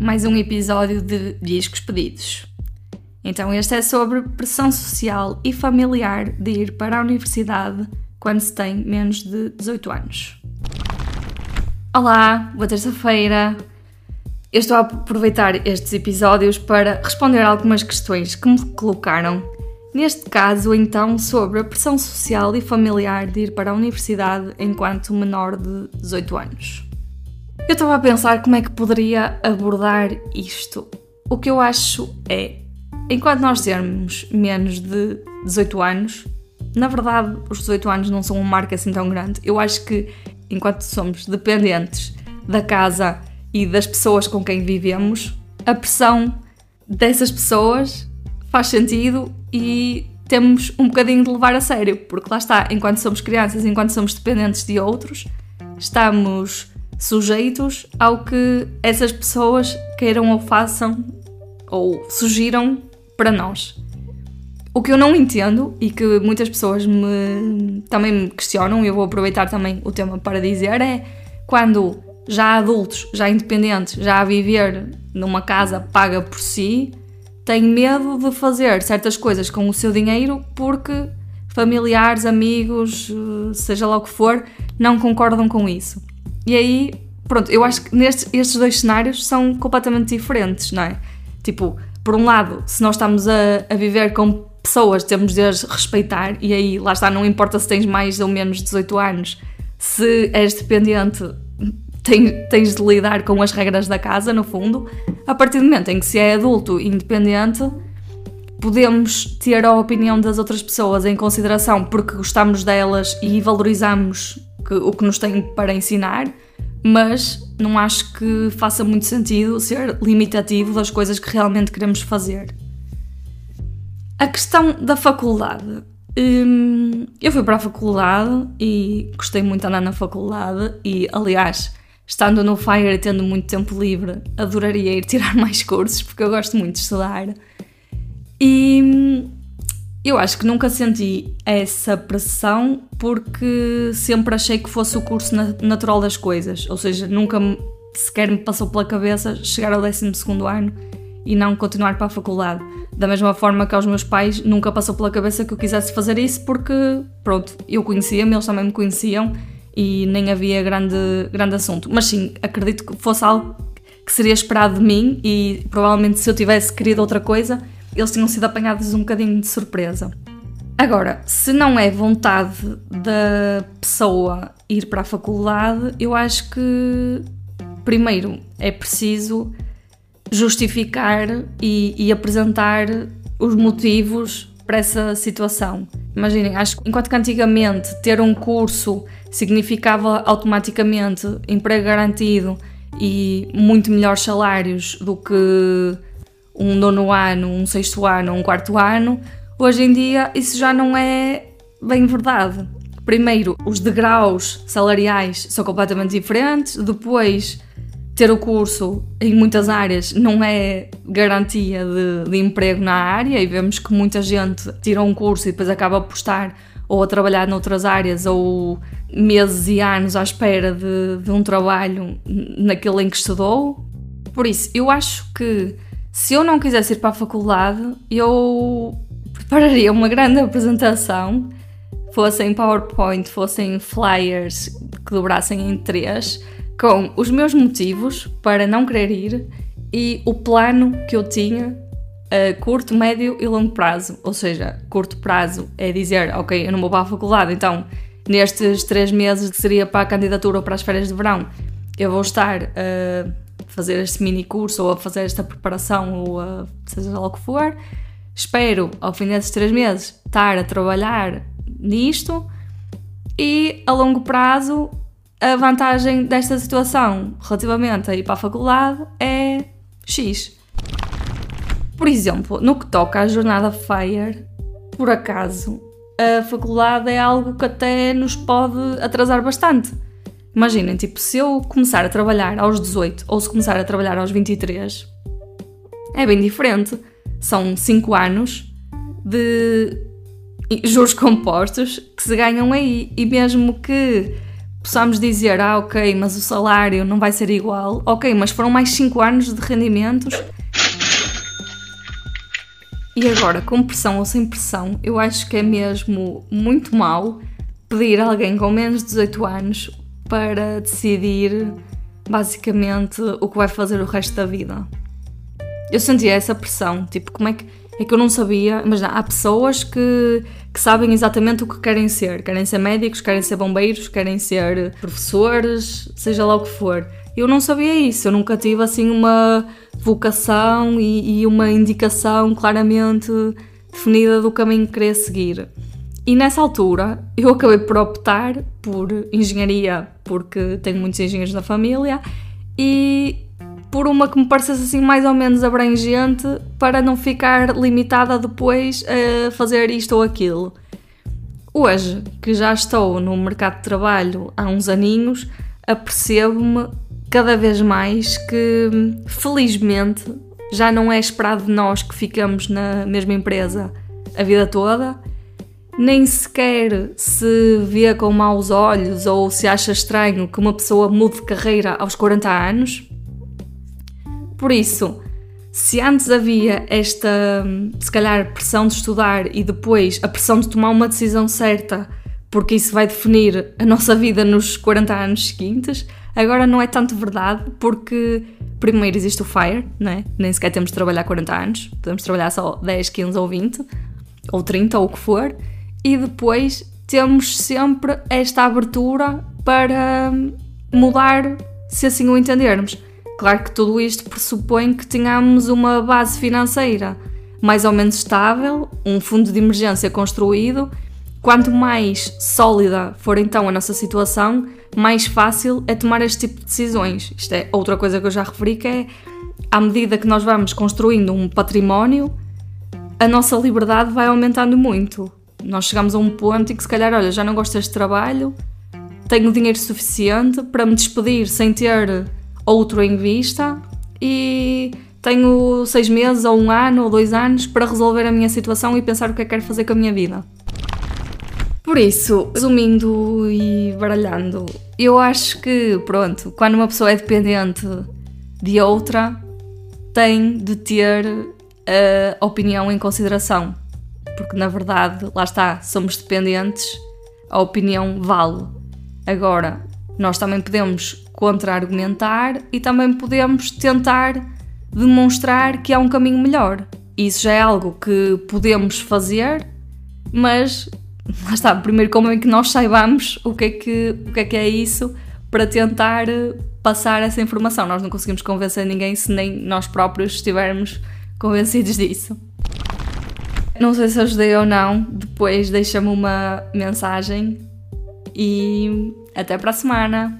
mais um episódio de Discos Pedidos. Então, este é sobre pressão social e familiar de ir para a universidade quando se tem menos de 18 anos. Olá, boa terça-feira! Eu estou a aproveitar estes episódios para responder algumas questões que me colocaram. Neste caso, então, sobre a pressão social e familiar de ir para a universidade enquanto menor de 18 anos. Eu estava a pensar como é que poderia abordar isto. O que eu acho é, enquanto nós termos menos de 18 anos, na verdade, os 18 anos não são uma marca assim tão grande. Eu acho que enquanto somos dependentes da casa e das pessoas com quem vivemos, a pressão dessas pessoas faz sentido e temos um bocadinho de levar a sério, porque lá está, enquanto somos crianças, enquanto somos dependentes de outros, estamos sujeitos ao que essas pessoas queiram ou façam ou sugiram para nós. O que eu não entendo e que muitas pessoas me, também me questionam, e eu vou aproveitar também o tema para dizer, é quando já adultos, já independentes, já a viver numa casa paga por si, têm medo de fazer certas coisas com o seu dinheiro porque familiares, amigos, seja lá o que for, não concordam com isso. E aí, pronto, eu acho que nestes, estes dois cenários são completamente diferentes, não é? Tipo, por um lado, se nós estamos a, a viver com pessoas, temos de as respeitar, e aí, lá está, não importa se tens mais ou menos 18 anos, se és dependente, tens, tens de lidar com as regras da casa, no fundo. A partir do momento em que se é adulto independente, podemos ter a opinião das outras pessoas em consideração porque gostamos delas e valorizamos que, o que nos têm para ensinar, mas não acho que faça muito sentido ser limitativo das coisas que realmente queremos fazer. A questão da faculdade. Hum, eu fui para a faculdade e gostei muito de andar na faculdade e, aliás, estando no FIRE e tendo muito tempo livre, adoraria ir tirar mais cursos porque eu gosto muito de estudar. E hum, eu acho que nunca senti essa pressão porque sempre achei que fosse o curso natural das coisas, ou seja, nunca sequer me passou pela cabeça chegar ao 12 ano e não continuar para a faculdade. Da mesma forma que aos meus pais nunca passou pela cabeça que eu quisesse fazer isso porque, pronto, eu conhecia-me, eles também me conheciam e nem havia grande, grande assunto. Mas sim, acredito que fosse algo que seria esperado de mim e provavelmente se eu tivesse querido outra coisa eles tinham sido apanhados um bocadinho de surpresa. Agora, se não é vontade da pessoa ir para a faculdade, eu acho que primeiro é preciso justificar e, e apresentar os motivos para essa situação. Imaginem, acho que enquanto que antigamente ter um curso significava automaticamente emprego garantido e muito melhores salários do que um nono ano, um sexto ano, um quarto ano, hoje em dia isso já não é bem verdade. Primeiro, os degraus salariais são completamente diferentes, depois, ter o curso em muitas áreas não é garantia de, de emprego na área e vemos que muita gente tira um curso e depois acaba a postar ou a trabalhar noutras áreas ou meses e anos à espera de, de um trabalho naquele em que estudou. Por isso, eu acho que se eu não quisesse ir para a faculdade, eu prepararia uma grande apresentação, fossem PowerPoint, fossem flyers que dobrassem em três, com os meus motivos para não querer ir e o plano que eu tinha a curto, médio e longo prazo. Ou seja, curto prazo é dizer, ok, eu não vou para a faculdade, então nestes três meses que seria para a candidatura ou para as férias de verão, eu vou estar uh, fazer este mini curso ou a fazer esta preparação ou a seja lá o que for. Espero, ao fim desses três meses, estar a trabalhar nisto e a longo prazo a vantagem desta situação relativamente a ir para a faculdade é X. Por exemplo, no que toca à jornada FIRE, por acaso, a faculdade é algo que até nos pode atrasar bastante Imaginem, tipo, se eu começar a trabalhar aos 18 ou se começar a trabalhar aos 23, é bem diferente. São 5 anos de juros compostos que se ganham aí. E mesmo que possamos dizer, ah, ok, mas o salário não vai ser igual. Ok, mas foram mais 5 anos de rendimentos. E agora, com pressão ou sem pressão, eu acho que é mesmo muito mal pedir a alguém com menos de 18 anos para decidir basicamente o que vai fazer o resto da vida. Eu sentia essa pressão, tipo, como é que é que eu não sabia, mas há pessoas que, que sabem exatamente o que querem ser. Querem ser médicos, querem ser bombeiros, querem ser professores, seja lá o que for. Eu não sabia isso, eu nunca tive assim uma vocação e, e uma indicação claramente definida do caminho que queria seguir. E nessa altura eu acabei por optar por engenharia, porque tenho muitos engenheiros na família, e por uma que me parecesse assim mais ou menos abrangente para não ficar limitada depois a fazer isto ou aquilo. Hoje, que já estou no mercado de trabalho há uns aninhos, apercebo-me cada vez mais que, felizmente, já não é esperado de nós que ficamos na mesma empresa a vida toda, nem sequer se vê com maus olhos ou se acha estranho que uma pessoa mude de carreira aos 40 anos. Por isso, se antes havia esta, se calhar, pressão de estudar e depois a pressão de tomar uma decisão certa, porque isso vai definir a nossa vida nos 40 anos seguintes, agora não é tanto verdade, porque primeiro existe o FIRE, né? nem sequer temos de trabalhar 40 anos, podemos trabalhar só 10, 15 ou 20, ou 30 ou o que for, e depois temos sempre esta abertura para mudar se assim o entendermos. Claro que tudo isto pressupõe que tenhamos uma base financeira mais ou menos estável, um fundo de emergência construído. Quanto mais sólida for então a nossa situação, mais fácil é tomar este tipo de decisões. Isto é outra coisa que eu já referi que é à medida que nós vamos construindo um património, a nossa liberdade vai aumentando muito. Nós chegamos a um ponto em que se calhar, olha, já não gosto deste trabalho, tenho dinheiro suficiente para me despedir sem ter outro em vista e tenho seis meses ou um ano ou dois anos para resolver a minha situação e pensar o que é que quero fazer com a minha vida. Por isso, resumindo e baralhando, eu acho que, pronto, quando uma pessoa é dependente de outra, tem de ter a opinião em consideração. Porque, na verdade, lá está, somos dependentes, a opinião vale. Agora, nós também podemos contra-argumentar e também podemos tentar demonstrar que há um caminho melhor. Isso já é algo que podemos fazer, mas lá está, primeiro como é que nós saibamos o que é que, o que, é, que é isso para tentar passar essa informação. Nós não conseguimos convencer ninguém se nem nós próprios estivermos convencidos disso. Não sei se ajudei ou não, depois deixa-me uma mensagem e até para a semana!